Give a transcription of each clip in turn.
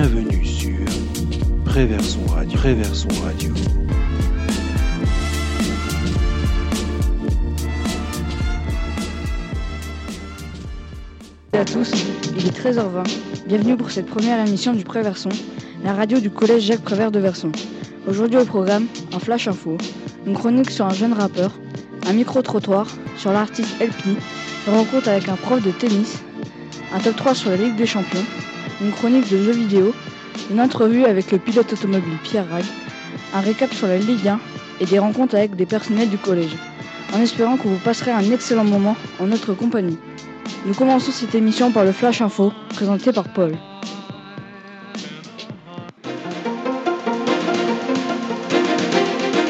Bienvenue sur Préverson Radio. Préverson Radio. à tous, il est 13h20. Bienvenue pour cette première émission du Préverson, la radio du collège Jacques Prévert de Verson. Aujourd'hui au programme, un flash info, une chronique sur un jeune rappeur, un micro-trottoir sur l'artiste LP, une rencontre avec un prof de tennis, un top 3 sur la Ligue des Champions, une chronique de jeux vidéo, une entrevue avec le pilote automobile Pierre Rag, un récap sur la Ligue 1 et des rencontres avec des personnels du collège, en espérant que vous passerez un excellent moment en notre compagnie. Nous commençons cette émission par le Flash Info, présenté par Paul.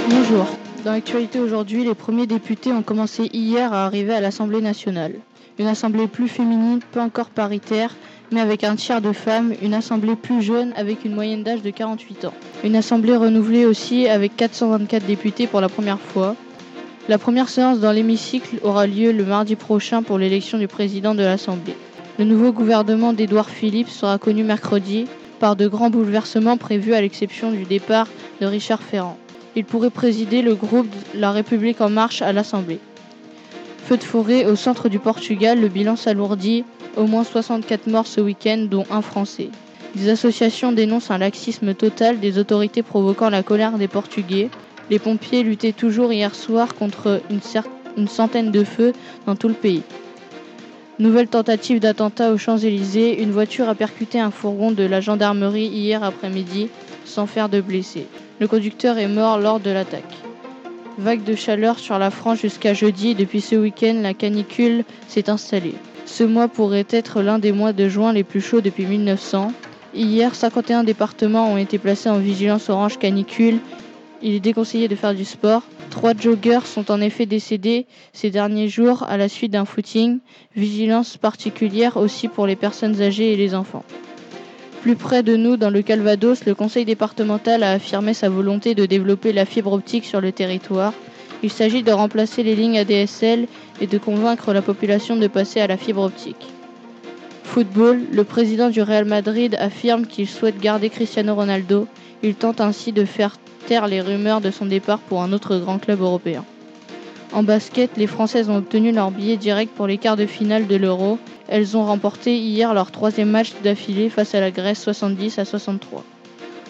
Bonjour. Dans l'actualité aujourd'hui, les premiers députés ont commencé hier à arriver à l'Assemblée nationale. Une assemblée plus féminine, peu encore paritaire, mais avec un tiers de femmes, une assemblée plus jeune avec une moyenne d'âge de 48 ans. Une assemblée renouvelée aussi avec 424 députés pour la première fois. La première séance dans l'hémicycle aura lieu le mardi prochain pour l'élection du président de l'Assemblée. Le nouveau gouvernement d'Édouard Philippe sera connu mercredi par de grands bouleversements prévus à l'exception du départ de Richard Ferrand. Il pourrait présider le groupe La République en marche à l'Assemblée. Feu de forêt au centre du Portugal, le bilan s'alourdit. Au moins 64 morts ce week-end, dont un Français. Des associations dénoncent un laxisme total des autorités provoquant la colère des Portugais. Les pompiers luttaient toujours hier soir contre une, centaine de feux dans tout le pays. Nouvelle tentative d'attentat aux Champs-Élysées, une voiture a percuté un fourgon de la gendarmerie hier après-midi sans faire de blessés. Le conducteur est mort lors de l'attaque. Vague de chaleur sur la France jusqu'à jeudi. Depuis ce week-end, la canicule s'est installée. Ce mois pourrait être l'un des mois de juin les plus chauds depuis 1900. Hier, 51 départements ont été placés en vigilance orange canicule. Il est déconseillé de faire du sport. Trois joggers sont en effet décédés ces derniers jours à la suite d'un footing. Vigilance particulière aussi pour les personnes âgées et les enfants. Plus près de nous, dans le Calvados, le conseil départemental a affirmé sa volonté de développer la fibre optique sur le territoire. Il s'agit de remplacer les lignes ADSL et de convaincre la population de passer à la fibre optique. Football, le président du Real Madrid affirme qu'il souhaite garder Cristiano Ronaldo. Il tente ainsi de faire taire les rumeurs de son départ pour un autre grand club européen. En basket, les Françaises ont obtenu leur billet direct pour les quarts de finale de l'Euro. Elles ont remporté hier leur troisième match d'affilée face à la Grèce 70 à 63.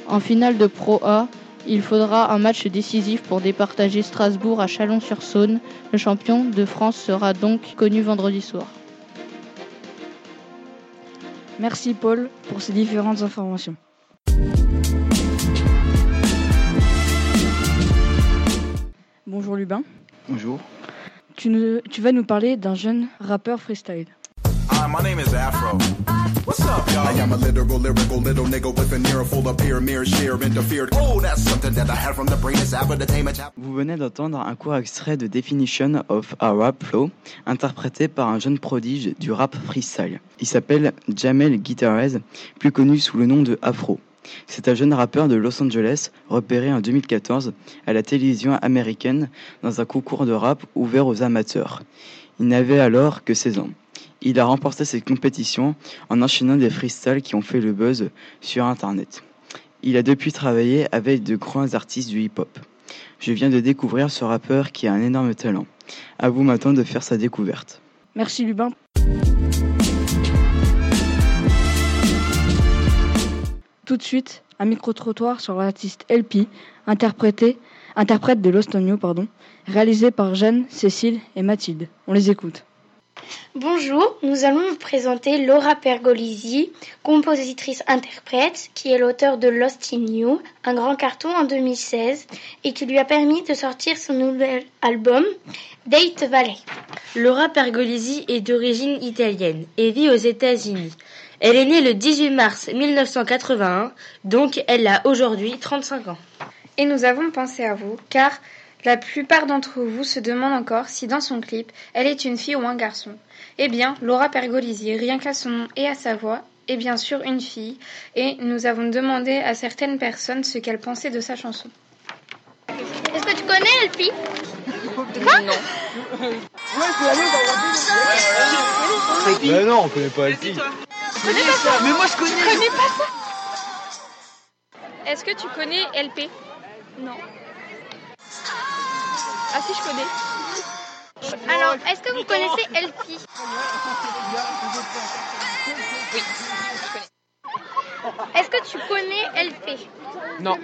En finale de Pro A, il faudra un match décisif pour départager Strasbourg à Chalon-sur-Saône. Le champion de France sera donc connu vendredi soir. Merci Paul pour ces différentes informations. Bonjour Lubin. Bonjour. Tu, nous, tu vas nous parler d'un jeune rappeur freestyle. Hi, my name is Afro. What's up, y'all? I am a literal, lyrical little nigga with an ear full of peer, mirror, sheer, interfered. Oh, that's something that I had from the brain is entertainment. Vous venez d'entendre un court extrait de Definition of a Rap Flow, interprété par un jeune prodige du rap freestyle. Il s'appelle Jamel Guitarez, plus connu sous le nom de Afro. C'est un jeune rappeur de Los Angeles, repéré en 2014 à la télévision américaine dans un concours de rap ouvert aux amateurs. Il n'avait alors que 16 ans. Il a remporté cette compétition en enchaînant des freestyles qui ont fait le buzz sur Internet. Il a depuis travaillé avec de grands artistes du hip-hop. Je viens de découvrir ce rappeur qui a un énorme talent. À vous maintenant de faire sa découverte. Merci Lubin. Tout de suite, un micro-trottoir sur l'artiste LP, interprété, interprète de Lost on pardon, réalisé par Jeanne, Cécile et Mathilde. On les écoute. Bonjour, nous allons vous présenter Laura Pergolisi, compositrice-interprète, qui est l'auteur de Lost in You, un grand carton en 2016, et qui lui a permis de sortir son nouvel album, Date Valley. Laura Pergolisi est d'origine italienne et vit aux États-Unis. Elle est née le 18 mars 1981, donc elle a aujourd'hui 35 ans. Et nous avons pensé à vous, car la plupart d'entre vous se demandent encore si dans son clip, elle est une fille ou un garçon. Eh bien, Laura Pergolisi, rien qu'à son nom et à sa voix, est bien sûr une fille, et nous avons demandé à certaines personnes ce qu'elles pensaient de sa chanson. Est-ce que tu connais Elfie? Quoi? Non. Mais non, on connaît pas Elfie. Mais moi je connais. connais pas ça? Est-ce que tu connais LP Non. Ah si, je connais. Alors, est-ce que vous connaissez LP Oui. Est-ce que tu connais LP Non.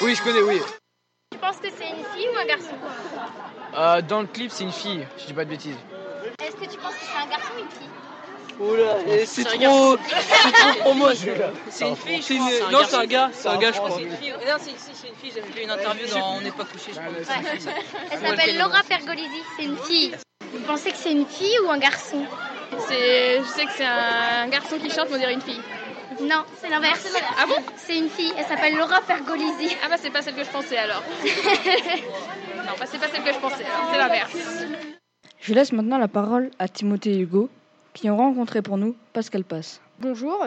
Oui, je connais, oui. Tu penses que c'est une fille ou un garçon Euh, dans le clip, c'est une fille, je dis pas de bêtises. Est-ce que tu penses que c'est un garçon ou une fille Oula, c'est trop, c'est trop pour moi celui-là. C'est une fille, je crois. Non, c'est un gars, c'est un gars, je crois. C'est une fille. Non, c'est une fille. J'avais vu une interview dans On n'est pas couché, je crois. Elle s'appelle Laura Pergolisi, c'est une fille. Vous pensez que c'est une fille ou un garçon? C'est, je sais que c'est un garçon qui chante, mais on dirait une fille. Non, c'est l'inverse. Ah bon? C'est une fille, elle s'appelle Laura Pergolisi. Ah bah c'est pas celle que je pensais alors. non, bah c'est pas celle que je pensais c'est l'inverse. Je laisse maintenant la parole à Timothée Hugo, qui ont rencontré pour nous Pascal Passe. Bonjour,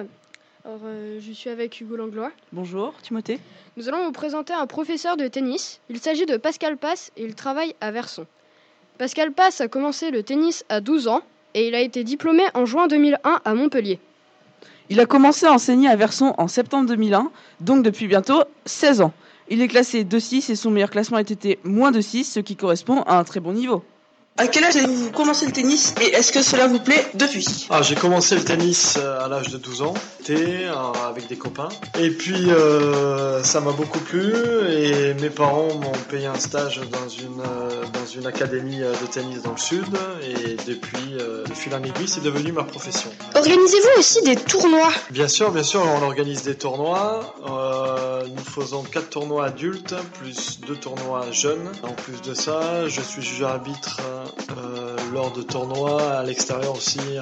Alors, euh, je suis avec Hugo Langlois. Bonjour, Timothée. Nous allons vous présenter un professeur de tennis. Il s'agit de Pascal Passe et il travaille à Verson. Pascal Passe a commencé le tennis à 12 ans et il a été diplômé en juin 2001 à Montpellier. Il a commencé à enseigner à Verson en septembre 2001, donc depuis bientôt 16 ans. Il est classé 2-6 et son meilleur classement a été moins de 6, ce qui correspond à un très bon niveau. À quel âge avez-vous commencé le tennis et est-ce que cela vous plaît depuis Ah, j'ai commencé le tennis euh, à l'âge de 12 ans, euh, avec des copains. Et puis euh, ça m'a beaucoup plu et mes parents m'ont payé un stage dans une, euh, dans une académie de tennis dans le sud. Et depuis, euh, de fil en aiguille, c'est devenu ma profession. Organisez-vous aussi des tournois Bien sûr, bien sûr, on organise des tournois. Euh, nous faisons quatre tournois adultes plus deux tournois jeunes. En plus de ça, je suis juge arbitre lors de tournois à l'extérieur aussi, euh,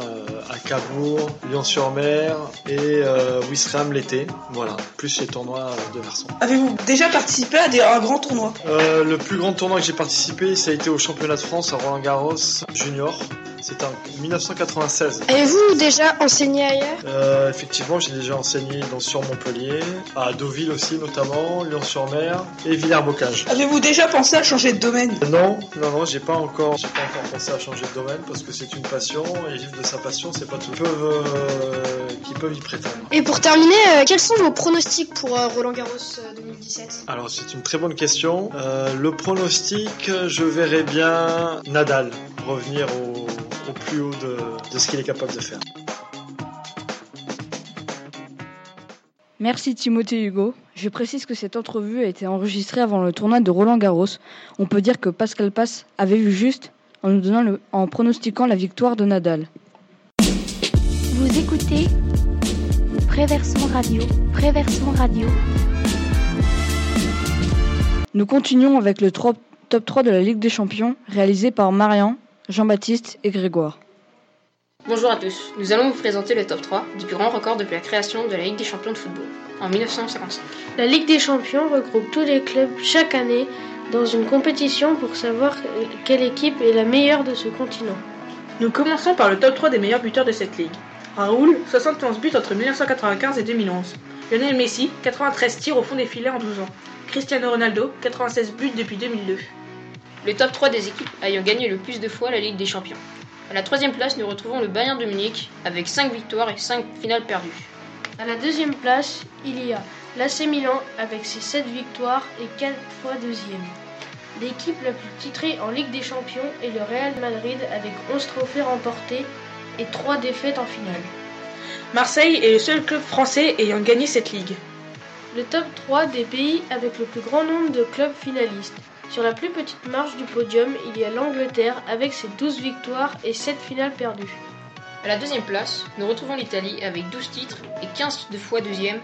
à Cabourg, Lyon-sur-Mer et euh, Ouistreham l'été. Voilà, plus les tournois de Verson. Avez-vous déjà participé à, des, à un grand tournoi? Euh, le plus grand tournoi que j'ai participé, ça a été au championnat de France à Roland Garros junior. C'était en 1996. Avez-vous déjà enseigné ailleurs? Euh, effectivement, j'ai déjà enseigné dans, sur Montpellier, à Deauville aussi notamment, Lyon-sur-Mer et Villers-Bocage. Avez-vous déjà pensé à changer de domaine? Non, non, non, j'ai pas encore, j'ai pas encore pensé à changer de domaine parce que c'est une passion et vivre de sa passion, c'est pas tout. Qui peuvent, euh, qui peuvent y prétendre. Et pour terminer, euh, quels sont vos pronostics pour euh, Roland Garros 2017 Alors c'est une très bonne question. Euh, le pronostic, je verrais bien Nadal revenir au plus haut de, de ce qu'il est capable de faire. Merci Timothée Hugo. Je précise que cette entrevue a été enregistrée avant le tournoi de Roland Garros. On peut dire que Pascal Passe avait vu juste en nous donnant le- en pronostiquant la victoire de Nadal. Vous écoutez Préversion Radio. Préversion Radio. Nous continuons avec le top 3 de la Ligue des Champions réalisé par Marian, Jean-Baptiste et Grégoire. Bonjour à tous, nous allons vous présenter le top 3 du grand record depuis la création de la Ligue des champions de football en 1955. La Ligue des champions regroupe tous les clubs chaque année dans une compétition pour savoir quelle équipe est la meilleure de ce continent. Nous commençons par le top 3 des meilleurs buteurs de cette ligue. Raoul, 71 buts entre 1995 et 2011. Lionel Messi, 93 tirs au fond des filets en 12 ans. Cristiano Ronaldo, 96 buts depuis 2002. Le top 3 des équipes ayant gagné le plus de fois la Ligue des champions. À la troisième place, nous retrouvons le Bayern de Munich avec 5 victoires et 5 finales perdues. À la deuxième place, il y a l'AC Milan avec ses 7 victoires et 4 fois deuxième. L'équipe la plus titrée en Ligue des Champions est le Real Madrid avec 11 trophées remportés et 3 défaites en finale. Marseille est le seul club français ayant gagné cette ligue. Le top 3 des pays avec le plus grand nombre de clubs finalistes. Sur la plus petite marge du podium, il y a l'Angleterre avec ses 12 victoires et 7 finales perdues. À la deuxième place, nous retrouvons l'Italie avec 12 titres et 15 de fois deuxième.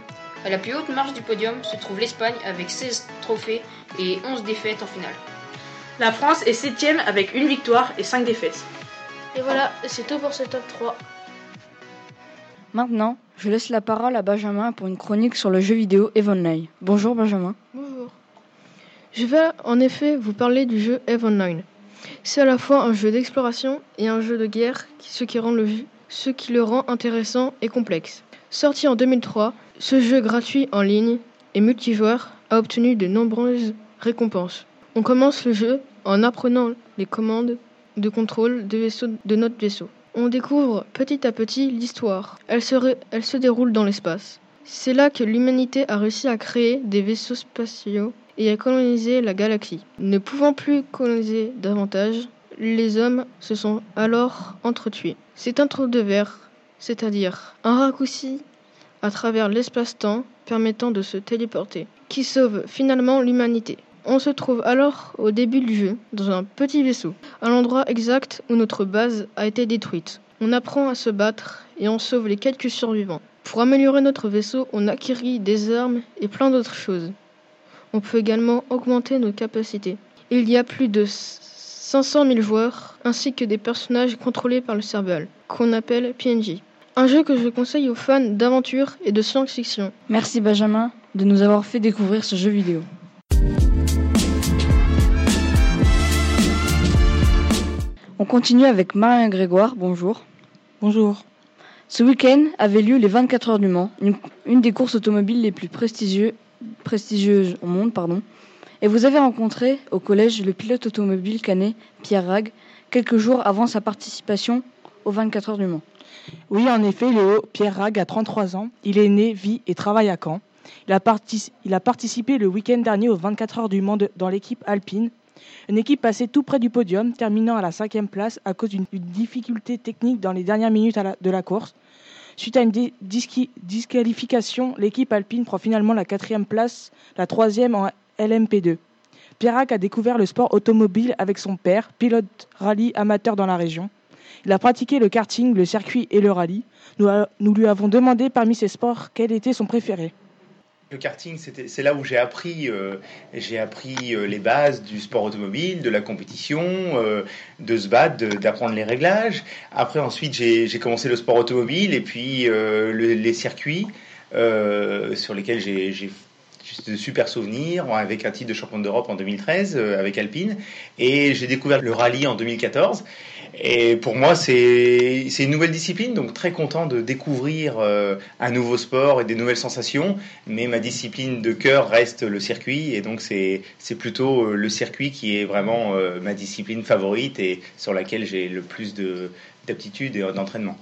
À la plus haute marge du podium se trouve l'Espagne avec 16 trophées et 11 défaites en finale. La France est 7ème avec une victoire et 5 défaites. Et voilà, c'est tout pour ce top 3. Maintenant, je laisse la parole à Benjamin pour une chronique sur le jeu vidéo Eve Online. Bonjour Benjamin. Bonjour. Je vais en effet vous parler du jeu Eve Online. C'est à la fois un jeu d'exploration et un jeu de guerre, ce qui, le, rend intéressant et complexe. Sorti en 2003, ce jeu gratuit en ligne et multijoueur a obtenu de nombreuses récompenses. On commence le jeu en apprenant les commandes de contrôle de, vaisseau, de notre vaisseau. On découvre petit à petit l'histoire. Elle elle se déroule dans l'espace. C'est là que l'humanité a réussi à créer des vaisseaux spatiaux et à coloniser la galaxie. Ne pouvant plus coloniser davantage, les hommes se sont alors entretués. C'est un trou de verre, c'est-à-dire un raccourci à travers l'espace-temps permettant de se téléporter, qui sauve finalement l'humanité. On se trouve alors au début du jeu, dans un petit vaisseau, à l'endroit exact où notre base a été détruite. On apprend à se battre et on sauve les quelques survivants. Pour améliorer notre vaisseau, on acquérit des armes et plein d'autres choses. On peut également augmenter nos capacités. Il y a plus de 500 000 joueurs, ainsi que des personnages contrôlés par le cerveau, qu'on appelle PNJ. Un jeu que je conseille aux fans d'aventure et de science-fiction. Merci Benjamin de nous avoir fait découvrir ce jeu vidéo. On continue avec Marion Grégoire, bonjour. Bonjour. Ce week-end avait lieu les 24 heures du Mans, une, une des courses automobiles les plus prestigieux- prestigieuses au monde. Pardon. Et vous avez rencontré au collège le pilote automobile canet Pierre Rag quelques jours avant sa participation aux 24 heures du Mans. Oui, en effet, Léo Pierre Rag a 33 ans. Il est né, vit et travaille à Caen. Il a, participé le week-end dernier aux 24 heures du Mans dans l'équipe alpine. Une équipe passée tout près du podium, terminant à la cinquième place à cause d'une difficulté technique dans les dernières minutes de la course. Suite à une disqualification, l'équipe alpine prend finalement la quatrième place, la troisième en LMP2. Pierrac a découvert le sport automobile avec son père, pilote rallye amateur dans la région. Il a pratiqué le karting, le circuit et le rallye. Nous lui avons demandé parmi ces sports quel était son préféré. Le karting, c'est là où j'ai appris, euh, j'ai appris euh, les bases du sport automobile, de la compétition, euh, de se battre, d'apprendre les réglages. Après, ensuite, j'ai commencé le sport automobile et puis le- les circuits sur lesquels j'ai de super souvenirs avec un titre de champion d'Europe en 2013 euh, avec Alpine et j'ai découvert le rallye en 2014 et pour moi c'est une nouvelle discipline donc très content de découvrir euh, un nouveau sport et des nouvelles sensations mais ma discipline de cœur reste le circuit et donc c'est plutôt euh, le circuit qui est vraiment euh, ma discipline favorite et sur laquelle j'ai le plus de d'aptitude et d'entraînement.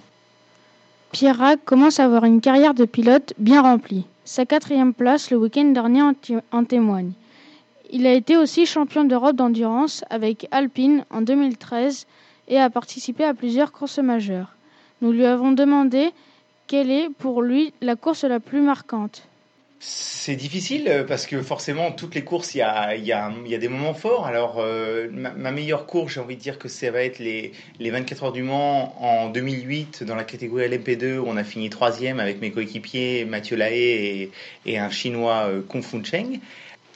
Pierre Rag commence à avoir une carrière de pilote bien remplie. Sa quatrième place le week-end dernier en témoigne. Il a été aussi champion d'Europe d'endurance avec Alpine en 2013 et a participé à plusieurs courses majeures. Nous lui avons demandé quelle est pour lui la course la plus marquante. C'est difficile euh, parce que forcément, toutes les courses, il y a, des moments forts. Alors, euh, ma, meilleure course, j'ai envie de dire que ça va être les, les 24 heures du Mans en 2008 dans la catégorie LMP2 où on a fini troisième avec mes coéquipiers Mathieu Lahaye et, et un Chinois euh, Kung Fu Cheng.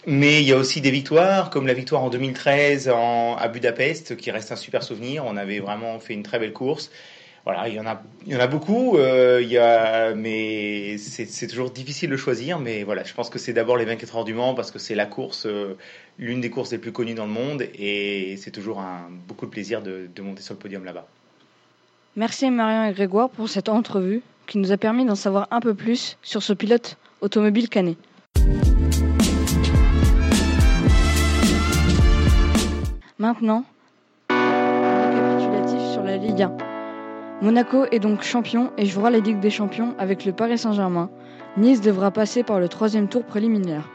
Mais il y a aussi des victoires, comme la victoire en 2013 en, à Budapest, qui reste un super souvenir. On avait vraiment fait une très belle course. Voilà, il y en a, beaucoup, euh, mais c'est toujours difficile de choisir. Mais voilà, je pense que c'est d'abord les 24 heures du Mans parce que c'est la course, euh, l'une des courses les plus connues dans le monde, et c'est toujours un beaucoup de plaisir de, de monter sur le podium là-bas. Merci Marion et Grégoire pour cette entrevue qui nous a permis d'en savoir un peu plus sur ce pilote automobile canet. Maintenant, récapitulatif sur la Ligue 1. Monaco est donc champion et jouera la Ligue des Champions avec le Paris Saint-Germain. Nice devra passer par le troisième tour préliminaire.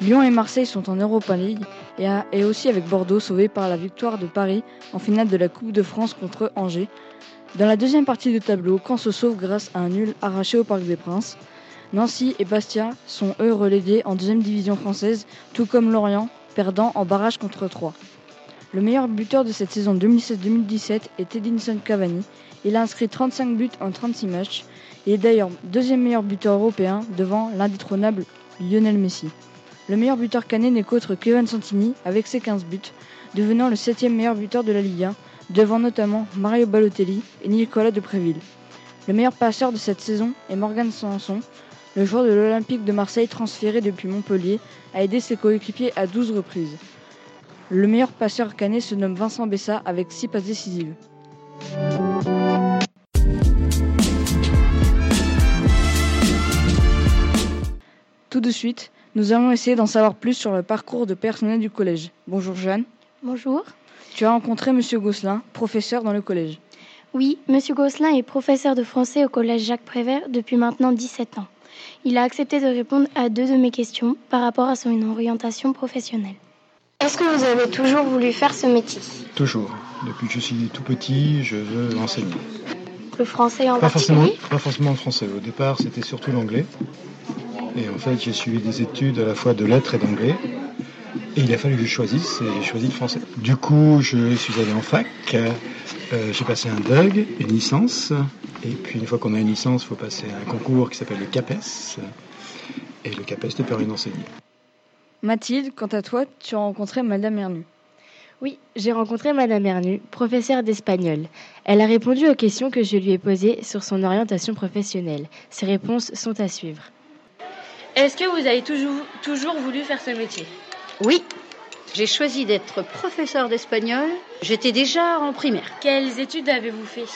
Lyon et Marseille sont en Europa League et, aussi avec Bordeaux sauvé par la victoire de Paris en finale de la Coupe de France contre Angers. Dans la deuxième partie du tableau, Caen se sauve grâce à un nul arraché au Parc des Princes. Nancy et Bastia sont eux relégués en deuxième division française, tout comme Lorient, perdant en barrage contre 3. Le meilleur buteur de cette saison 2016-2017 est Edinson Cavani. Il a inscrit 35 buts en 36 matchs. Il est d'ailleurs deuxième meilleur buteur européen devant l'indétrônable Lionel Messi. Le meilleur buteur canet n'est qu'autre Kevin Santini avec ses 15 buts, devenant le septième meilleur buteur de la Ligue 1, devant notamment Mario Balotelli et Nicolas Depréville. Le meilleur passeur de cette saison est Morgan Sanson, le joueur de l'Olympique de Marseille transféré depuis Montpellier, a aidé ses coéquipiers à 12 reprises. Le meilleur passeur canet se nomme Vincent Bessa avec 6 passes décisives. Tout de suite, nous allons essayer d'en savoir plus sur le parcours de personnel du collège. Bonjour Jeanne. Bonjour. Tu as rencontré Monsieur Gosselin, professeur dans le collège. Oui, Monsieur Gosselin est professeur de français au collège Jacques Prévert depuis maintenant 17 ans. Il a accepté de répondre à deux de mes questions par rapport à son orientation professionnelle. Est-ce que vous avez toujours voulu faire ce métier? Toujours. Depuis que je suis tout petit, je veux enseigner. Le français en Pas forcément, particulier? pas forcément le français. Au départ, c'était surtout l'anglais. Et en fait, j'ai suivi des études à la fois de lettres et d'anglais. Et il a fallu que je choisisse, et j'ai choisi le français. Du coup, je suis allé en fac. Euh, j'ai passé un DUG, une licence. Et puis, une fois qu'on a une licence, il faut passer un concours qui s'appelle le CAPES. Et le CAPES te permet d'enseigner. Mathilde, quant à toi, tu as rencontré Madame Ernu. Oui, j'ai rencontré Madame Ernu, professeure d'espagnol. Elle a répondu aux questions que je lui ai posées sur son orientation professionnelle. Ses réponses sont à suivre. Est-ce que vous avez toujours, toujours voulu faire ce métier? Oui, j'ai choisi d'être professeur d'espagnol. J'étais déjà en primaire. Quelles études avez-vous fait?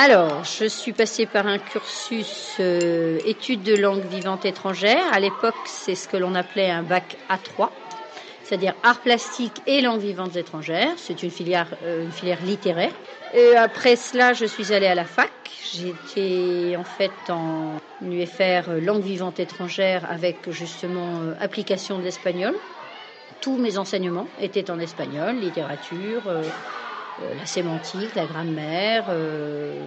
Alors, je suis passée par un cursus euh, études de langue vivante étrangère. À l'époque, c'est ce que l'on appelait un bac A3, c'est-à-dire arts plastiques et langues vivantes étrangères. C'est une filière, euh, une filière littéraire. Après cela, je suis allée à la fac. J'étais en fait en UFR euh, langue vivante étrangère avec justement application de l'espagnol. Tous mes enseignements étaient en espagnol, littérature, la sémantique, la grammaire, euh,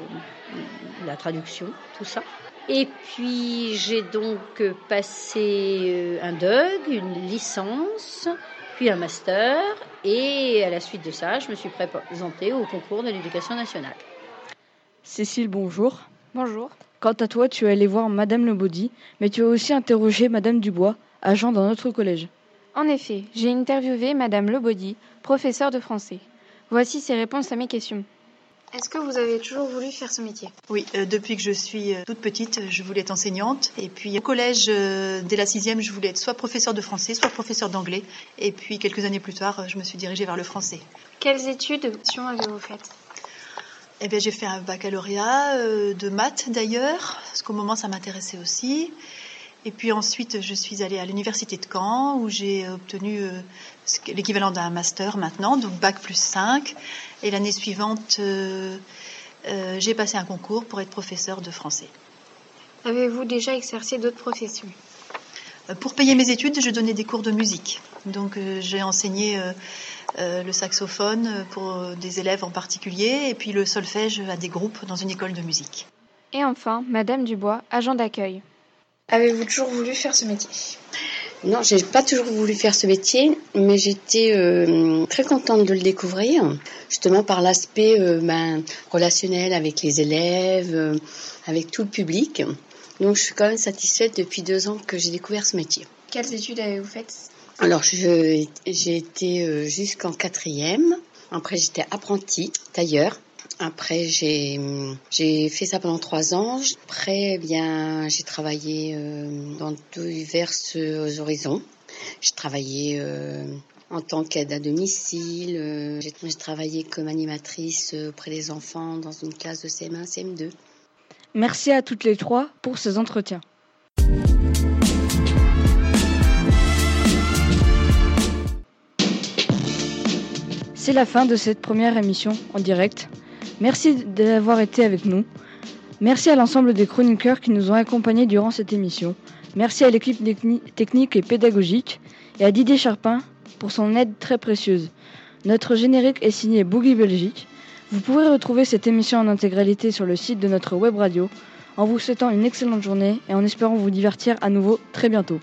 la traduction, tout ça. Et puis j'ai donc euh, passé euh, un DUG, une licence, puis un master, et à la suite de ça, je me suis présentée au concours de l'éducation nationale. Cécile, bonjour. Bonjour. Quant à toi, tu es allée voir Madame Lebaudy, mais tu as aussi interrogé Madame Dubois, agent dans notre collège. En effet, j'ai interviewé Madame Lebaudy, professeure de français. Voici ses réponses à mes questions. Est-ce que vous avez toujours voulu faire ce métier? Oui, euh, depuis que je suis euh, toute petite, je voulais être enseignante. Et puis au collège, euh, dès la sixième, je voulais être soit professeur de français, soit professeur d'anglais. Et puis quelques années plus tard, je me suis dirigée vers le français. Quelles études avez-vous faites? Eh bien, j'ai fait un baccalauréat euh, de maths d'ailleurs, parce qu'au moment, ça m'intéressait aussi. Et puis ensuite, je suis allée à l'université de Caen, où j'ai obtenu euh, qui est l'équivalent d'un master maintenant, donc bac plus 5. Et l'année suivante, euh, euh, j'ai passé un concours pour être professeur de français. Avez-vous déjà exercé d'autres professions? Euh, Pour payer mes études, je donnais des cours de musique. Donc euh, j'ai enseigné euh, euh, le saxophone euh, pour euh, des élèves en particulier, et puis le solfège à des groupes dans une école de musique. Et enfin, Madame Dubois, agent d'accueil. Avez-vous toujours voulu faire ce métier? Non, j'ai pas toujours voulu faire ce métier, mais j'étais euh, très contente de le découvrir, justement par l'aspect euh, ben, relationnel avec les élèves, euh, avec tout le public. Donc je suis quand même satisfaite depuis deux ans que j'ai découvert ce métier. Quelles études avez-vous faites? Alors j'ai été jusqu'en quatrième. Après j'étais apprentie tailleur. Après j'ai fait ça pendant trois ans. Après eh j'ai travaillé euh, dans divers euh, horizons. J'ai travaillé euh, en tant qu'aide à domicile. j'ai j'ai travaillé comme animatrice auprès des enfants dans une classe de CM1, CM2. Merci à toutes les trois pour ces entretiens. C'est la fin de cette première émission en direct. Merci d'avoir été avec nous. Merci à l'ensemble des chroniqueurs qui nous ont accompagnés durant cette émission. Merci à l'équipe techni- technique et pédagogique et à Didier Charpin pour son aide très précieuse. Notre générique est signé Boogie Belgique. Vous pourrez retrouver cette émission en intégralité sur le site de notre web radio en vous souhaitant une excellente journée et en espérant vous divertir à nouveau très bientôt.